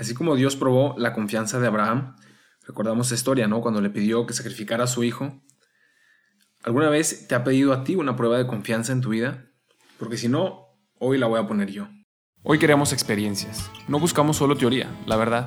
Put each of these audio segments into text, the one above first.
Así como Dios probó la confianza de Abraham, recordamos esa historia, ¿no? Cuando le pidió que sacrificara a su hijo. ¿Alguna vez te ha pedido a ti una prueba de confianza en tu vida? Porque si no, hoy la voy a poner yo. Hoy queremos experiencias, no buscamos solo teoría, la verdad.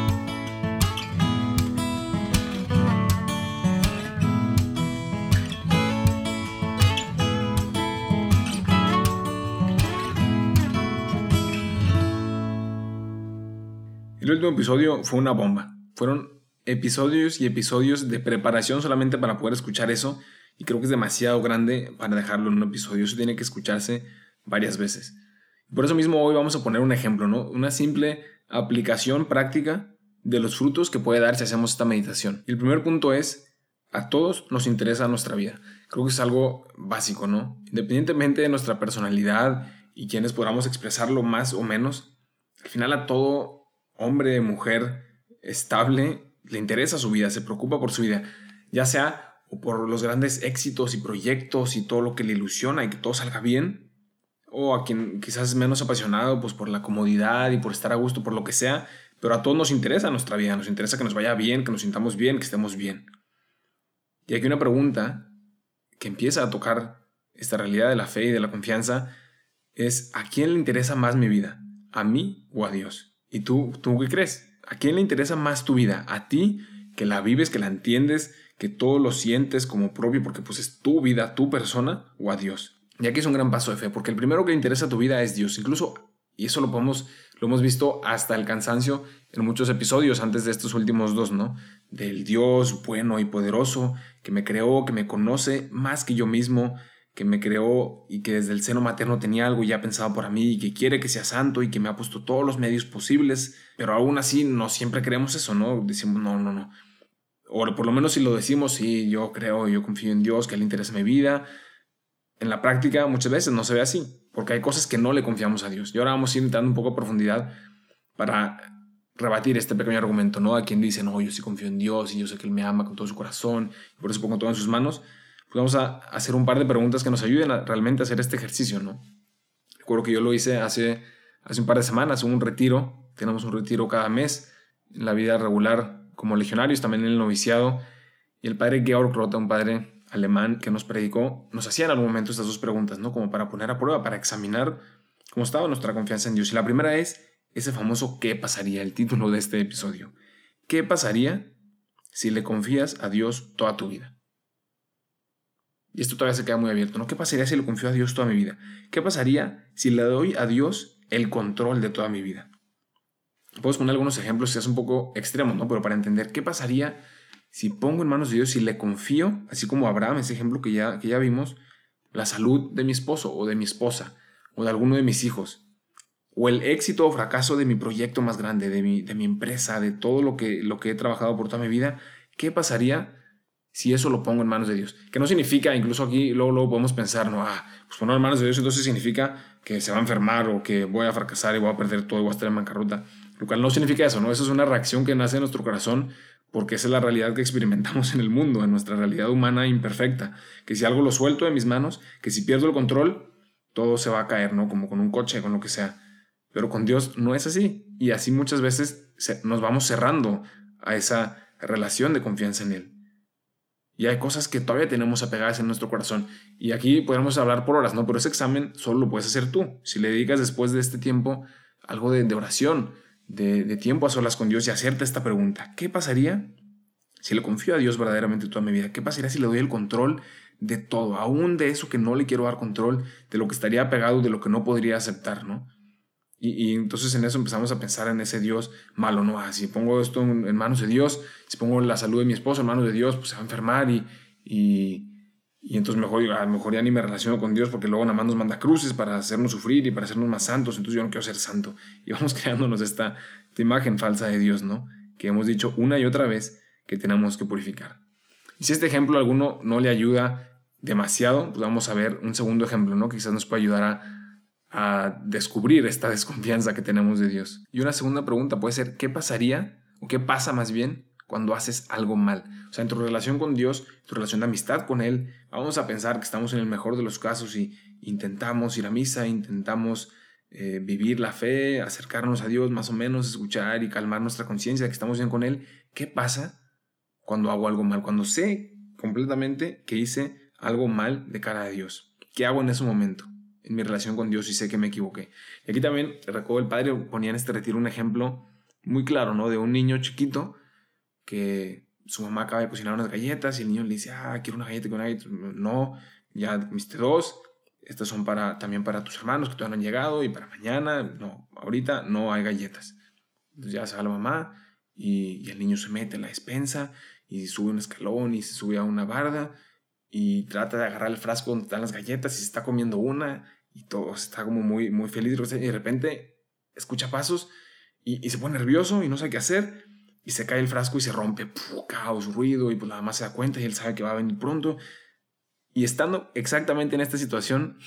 El último episodio fue una bomba. Fueron episodios y episodios de preparación solamente para poder escuchar eso y creo que es demasiado grande para dejarlo en un episodio. Eso tiene que escucharse varias veces. Por eso mismo hoy vamos a poner un ejemplo, ¿no? Una simple aplicación práctica de los frutos que puede dar si hacemos esta meditación. el primer punto es, a todos nos interesa nuestra vida. Creo que es algo básico, ¿no? Independientemente de nuestra personalidad y quienes podamos expresarlo más o menos, al final a todo hombre, mujer estable, le interesa su vida, se preocupa por su vida, ya sea por los grandes éxitos y proyectos y todo lo que le ilusiona y que todo salga bien, o a quien quizás es menos apasionado pues por la comodidad y por estar a gusto, por lo que sea, pero a todos nos interesa nuestra vida, nos interesa que nos vaya bien, que nos sintamos bien, que estemos bien. Y aquí una pregunta que empieza a tocar esta realidad de la fe y de la confianza es ¿a quién le interesa más mi vida? ¿A mí o a Dios? ¿Y tú, tú qué crees? ¿A quién le interesa más tu vida? ¿A ti, que la vives, que la entiendes, que todo lo sientes como propio porque pues es tu vida, tu persona, o a Dios? Y aquí es un gran paso de fe, porque el primero que le interesa a tu vida es Dios. Incluso, y eso lo podemos, lo hemos visto hasta el cansancio en muchos episodios antes de estos últimos dos, ¿no? Del Dios bueno y poderoso que me creó, que me conoce más que yo mismo, que me creó y que desde el seno materno tenía algo ya pensado para mí y que quiere que sea santo y que me ha puesto todos los medios posibles, pero aún así no siempre creemos eso, ¿no? Decimos, no, no, no. O por lo menos si lo decimos, sí, yo creo, yo confío en Dios, que le interesa mi vida. En la práctica muchas veces no se ve así, porque hay cosas que no le confiamos a Dios. Y ahora vamos a ir entrando un poco a profundidad para rebatir este pequeño argumento, ¿no? A quien dice, no, yo sí confío en Dios y yo sé que Él me ama con todo su corazón y por eso pongo todo en sus manos pues vamos a hacer un par de preguntas que nos ayuden a realmente hacer este ejercicio, ¿no? Recuerdo que yo lo hice hace, hace un par de semanas, un retiro, tenemos un retiro cada mes en la vida regular como legionarios, también en el noviciado, y el padre Georg Rota, un padre alemán que nos predicó, nos hacía en algún momento estas dos preguntas, ¿no? Como para poner a prueba, para examinar cómo estaba nuestra confianza en Dios. Y la primera es ese famoso ¿qué pasaría? El título de este episodio. ¿Qué pasaría si le confías a Dios toda tu vida? Y esto todavía se queda muy abierto, ¿no? ¿Qué pasaría si le confío a Dios toda mi vida? ¿Qué pasaría si le doy a Dios el control de toda mi vida? Puedo poner algunos ejemplos que es un poco extremos, ¿no? Pero para entender qué pasaría si pongo en manos de Dios, si le confío, así como Abraham, ese ejemplo que ya, que ya vimos, la salud de mi esposo o de mi esposa o de alguno de mis hijos, o el éxito o fracaso de mi proyecto más grande, de mi, de mi empresa, de todo lo que, lo que he trabajado por toda mi vida, ¿qué pasaría si eso lo pongo en manos de Dios. Que no significa, incluso aquí luego, luego podemos pensar, no, ah, pues ponerlo en manos de Dios entonces significa que se va a enfermar o que voy a fracasar y voy a perder todo y voy a estar en bancarrota. Lo cual no significa eso, ¿no? Eso es una reacción que nace en nuestro corazón porque esa es la realidad que experimentamos en el mundo, en nuestra realidad humana imperfecta. Que si algo lo suelto de mis manos, que si pierdo el control, todo se va a caer, ¿no? Como con un coche, con lo que sea. Pero con Dios no es así. Y así muchas veces nos vamos cerrando a esa relación de confianza en Él. Y hay cosas que todavía tenemos apegadas en nuestro corazón. Y aquí podemos hablar por horas, ¿no? Pero ese examen solo lo puedes hacer tú. Si le dedicas después de este tiempo algo de, oración, de, de, tiempo a solas con Dios y hacerte esta pregunta. ¿Qué pasaría si le confío a Dios verdaderamente toda mi vida? ¿Qué pasaría si le doy el control de todo? Aún de eso que no le quiero dar control, de lo que estaría apegado, de lo que no podría aceptar, ¿no? Y, entonces en eso empezamos a pensar en ese Dios malo, ¿no? Ah, si pongo esto en, manos de Dios, si pongo la salud de mi esposo en manos de Dios, pues se va a enfermar y, y, entonces mejor, a lo mejor ya ni me relaciono con Dios porque luego nada más nos manda cruces para hacernos sufrir y para hacernos más santos, entonces yo no quiero ser santo. Y vamos creándonos esta, esta imagen falsa de Dios, ¿no? Que hemos dicho una y otra vez que tenemos que purificar. Y si este ejemplo a alguno no le ayuda, demasiado, pues vamos a ver un segundo ejemplo, ¿no? Que quizás nos pueda ayudar a, a descubrir esta desconfianza que tenemos de Dios. Y una segunda pregunta puede ser, ¿qué pasaría o qué pasa más bien cuando haces algo mal? O sea, en tu relación con Dios, tu relación de amistad con Él, vamos a pensar que estamos en el mejor de los casos y intentamos ir a misa, intentamos eh, vivir la fe, acercarnos a Dios más o menos, escuchar y calmar nuestra conciencia de que estamos bien con Él. ¿Qué pasa cuando hago algo mal? Cuando sé completamente que hice algo mal de cara a Dios. ¿Qué hago en ese momento? En mi relación con Dios y sé que me equivoqué. Y aquí también, recuerdo, el padre ponía en este retiro un ejemplo muy claro, ¿no? De un niño chiquito que su mamá acaba de cocinar unas galletas y el niño le dice, ah, quiero una galleta con una. No, ya comiste dos, estas son para, también para tus hermanos que todavía no han llegado y para mañana, no, ahorita no hay galletas. Entonces ya se va la mamá y, y el niño se mete en la despensa y sube un escalón y se sube a una barda y trata de agarrar el frasco donde están las galletas y se está comiendo una y todo está como muy, muy feliz y de repente escucha pasos y, se pone nervioso y no sabe qué hacer y se cae el frasco y se rompe, caos, ruido y pues nada más se da cuenta y él sabe que va a venir pronto y estando exactamente en esta situación,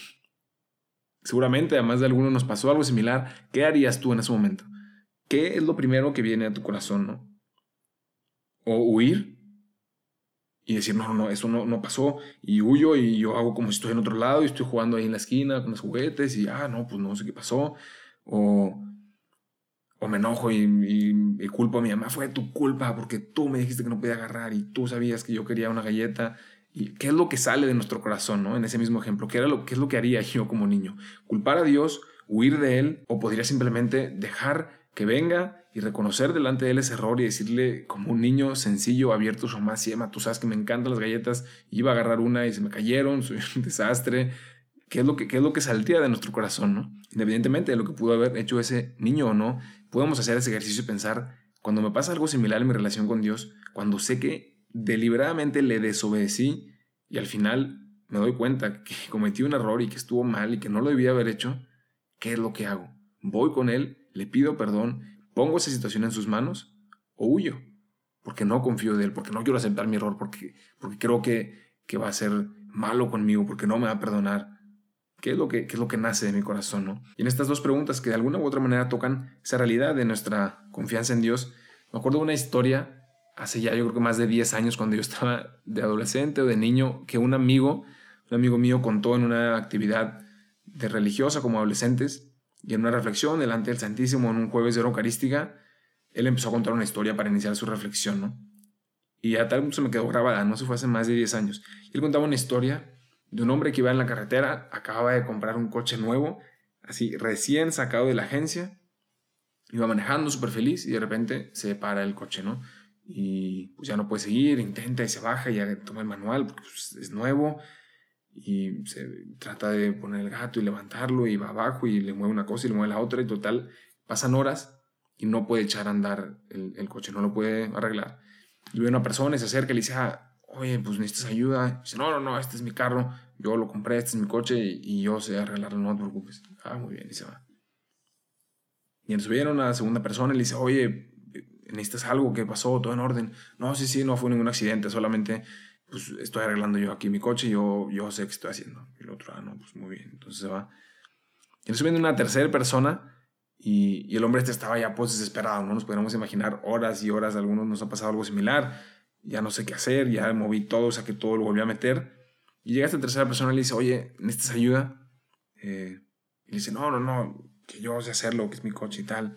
seguramente además de alguno nos pasó algo similar, ¿qué harías tú en ese momento? ¿Qué es lo primero que viene a tu corazón? O huir y decir, no, no, eso no, no pasó, y huyo y yo hago como si estoy en otro lado y estoy jugando ahí en la esquina con los juguetes y, ah, no, pues no sé qué pasó, o, o me enojo y, y, culpo a mi mamá, fue tu culpa porque tú me dijiste que no podía agarrar y tú sabías que yo quería una galleta. ¿Y qué es lo que sale de nuestro corazón, no? En ese mismo ejemplo, ¿qué, era lo, qué es lo que haría yo como niño? ¿Culpar a Dios, huir de Él o podría simplemente dejar que venga y reconocer delante de él ese error y decirle como un niño sencillo, abierto, su mamá, Emma, tú sabes que me encantan las galletas, iba a agarrar una y se me cayeron, soy un desastre. ¿Qué es, lo que, qué es lo que saldría de nuestro corazón, no? Independientemente de lo que pudo haber hecho ese niño o no, podemos hacer ese ejercicio y pensar, cuando me pasa algo similar en mi relación con Dios, cuando sé que deliberadamente le desobedecí y al final me doy cuenta que cometí un error y que estuvo mal y que no lo debía haber hecho, ¿qué es lo que hago? Voy con él, le pido perdón pongo esa situación en sus manos o huyo, porque no confío de él, porque no quiero aceptar mi error, porque, porque creo que, que va a ser malo conmigo, porque no me va a perdonar. ¿Qué es, lo que, qué es lo que nace de mi corazón? ¿no? Y en estas dos preguntas que de alguna u otra manera tocan esa realidad de nuestra confianza en Dios, me acuerdo de una historia hace ya yo creo que más de 10 años cuando yo estaba de adolescente o de niño, que un amigo, un amigo mío contó en una actividad de religiosa como adolescentes, y en una reflexión delante del Santísimo en un jueves de hora eucarística, él empezó a contar una historia para iniciar su reflexión, ¿no? Y a tal se me quedó grabada, no se fue hace más de 10 años. Él contaba una historia de un hombre que iba en la carretera, acababa de comprar un coche nuevo, así recién sacado de la agencia, iba manejando súper feliz y de repente se para el coche, ¿no? Y pues ya no puede seguir, intenta y se baja y ya toma el manual porque pues, es nuevo y se trata de poner el gato y levantarlo y va abajo y le mueve una cosa y le mueve la otra y total pasan horas y no puede echar a andar el, coche, no lo puede arreglar. Y ve una persona y se acerca y le dice, ah, oye, pues necesitas ayuda. dice, no, no, no, este es mi carro, yo lo compré, este es mi coche y, yo sé arreglarlo, no te preocupes. Ah, muy bien, y se va. Y entonces viene una segunda persona y le dice, oye, necesitas algo, ¿qué pasó? ¿Todo en orden? No, sí, sí, no fue ningún accidente, solamente pues estoy arreglando yo aquí mi coche, yo, yo sé qué estoy haciendo. Y el otro, ah, no, pues muy bien. Entonces se va. Y viene una tercera persona y, y, el hombre este estaba ya pues desesperado, ¿no? Nos podríamos imaginar horas y horas, algunos nos ha pasado algo similar, ya no sé qué hacer, ya moví todo, o sea que todo lo volví a meter. Y llega esta tercera persona y le dice, oye, ¿necesitas ayuda? Eh, y le dice, no, no, no, que yo sé hacerlo, que es mi coche y tal.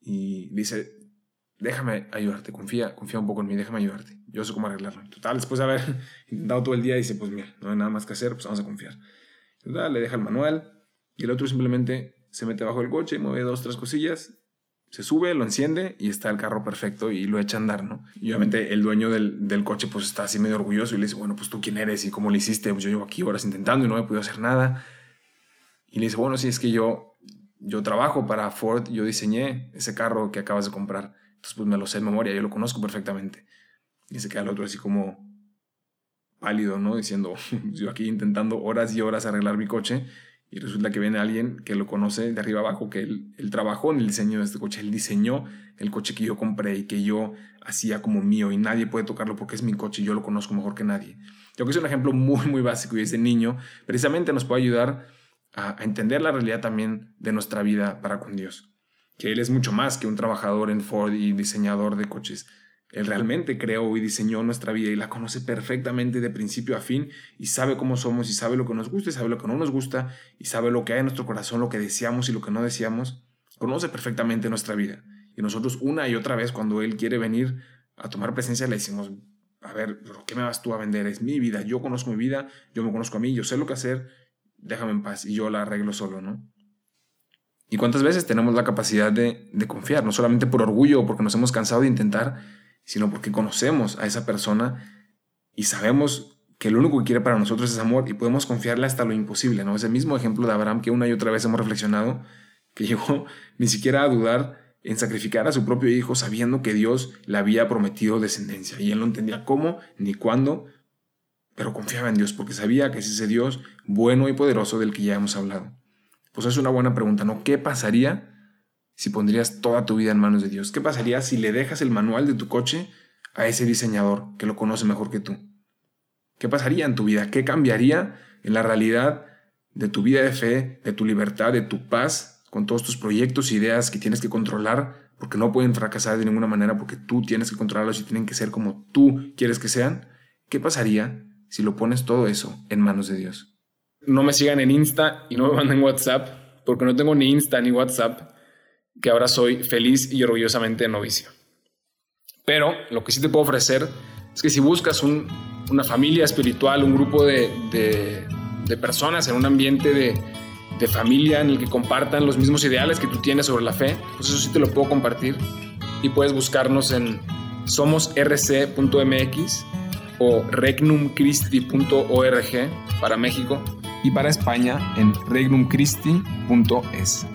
Y dice, déjame ayudarte, confía, confía un poco en mí, déjame ayudarte yo sé cómo arreglarlo. Total, después de haber intentado todo el día, dice, pues mira, no hay nada más que hacer, pues vamos a confiar. Total, le deja el manual y el otro simplemente se mete bajo el coche, mueve dos, tres cosillas, se sube, lo enciende y está el carro perfecto y lo echa a andar, ¿no? Y obviamente el dueño del, del, coche pues está así medio orgulloso y le dice, bueno, pues tú quién eres y cómo lo hiciste, pues yo llevo aquí horas intentando y no he podido hacer nada. Y le dice, bueno, sí, es que yo, yo trabajo para Ford, yo diseñé ese carro que acabas de comprar, entonces pues me lo sé de memoria, yo lo conozco perfectamente. Y se queda el otro así como pálido, ¿no? Diciendo, yo aquí intentando horas y horas arreglar mi coche y resulta que viene alguien que lo conoce de arriba abajo, que él, trabajó en el diseño de este coche, él diseñó el coche que yo compré y que yo hacía como mío y nadie puede tocarlo porque es mi coche y yo lo conozco mejor que nadie. Yo creo que es un ejemplo muy, muy básico y ese niño precisamente nos puede ayudar a, a entender la realidad también de nuestra vida para con Dios. Que Él es mucho más que un trabajador en Ford y diseñador de coches. Él realmente creó y diseñó nuestra vida y la conoce perfectamente de principio a fin y sabe cómo somos y sabe lo que nos gusta y sabe lo que no nos gusta y sabe lo que hay en nuestro corazón, lo que deseamos y lo que no deseamos. Conoce perfectamente nuestra vida. Y nosotros una y otra vez cuando Él quiere venir a tomar presencia le decimos, a ver, ¿qué me vas tú a vender? Es mi vida, yo conozco mi vida, yo me conozco a mí, yo sé lo que hacer, déjame en paz y yo la arreglo solo, ¿no? ¿Y cuántas veces tenemos la capacidad de, confiar? No solamente por orgullo o porque nos hemos cansado de intentar, sino porque conocemos a esa persona y sabemos que lo único que quiere para nosotros es amor y podemos confiarle hasta lo imposible, ¿no? Es mismo ejemplo de Abraham que una y otra vez hemos reflexionado, que llegó ni siquiera a dudar en sacrificar a su propio hijo sabiendo que Dios le había prometido descendencia y él no entendía cómo ni cuándo, pero confiaba en Dios porque sabía que es ese Dios bueno y poderoso del que ya hemos hablado. Pues es una buena pregunta, ¿no? ¿Qué pasaría si pondrías toda tu vida en manos de Dios? ¿Qué pasaría si le dejas el manual de tu coche a ese diseñador que lo conoce mejor que tú? ¿Qué pasaría en tu vida? ¿Qué cambiaría en la realidad de tu vida de fe, de tu libertad, de tu paz, con todos tus proyectos e ideas que tienes que controlar, porque no pueden fracasar de ninguna manera, porque tú tienes que controlarlos y tienen que ser como tú quieres que sean? ¿Qué pasaría si lo pones todo eso en manos de Dios? No me sigan en Insta y no me manden WhatsApp, porque no tengo ni Insta ni WhatsApp que ahora soy feliz y orgullosamente novicio. Pero lo que sí te puedo ofrecer es que si buscas una familia espiritual, un grupo de, personas en un ambiente de, familia en el que compartan los mismos ideales que tú tienes sobre la fe, pues eso sí te lo puedo compartir. Y puedes buscarnos en somosrc.mx o regnumchristi.org para México y para España en regnumchristi.es.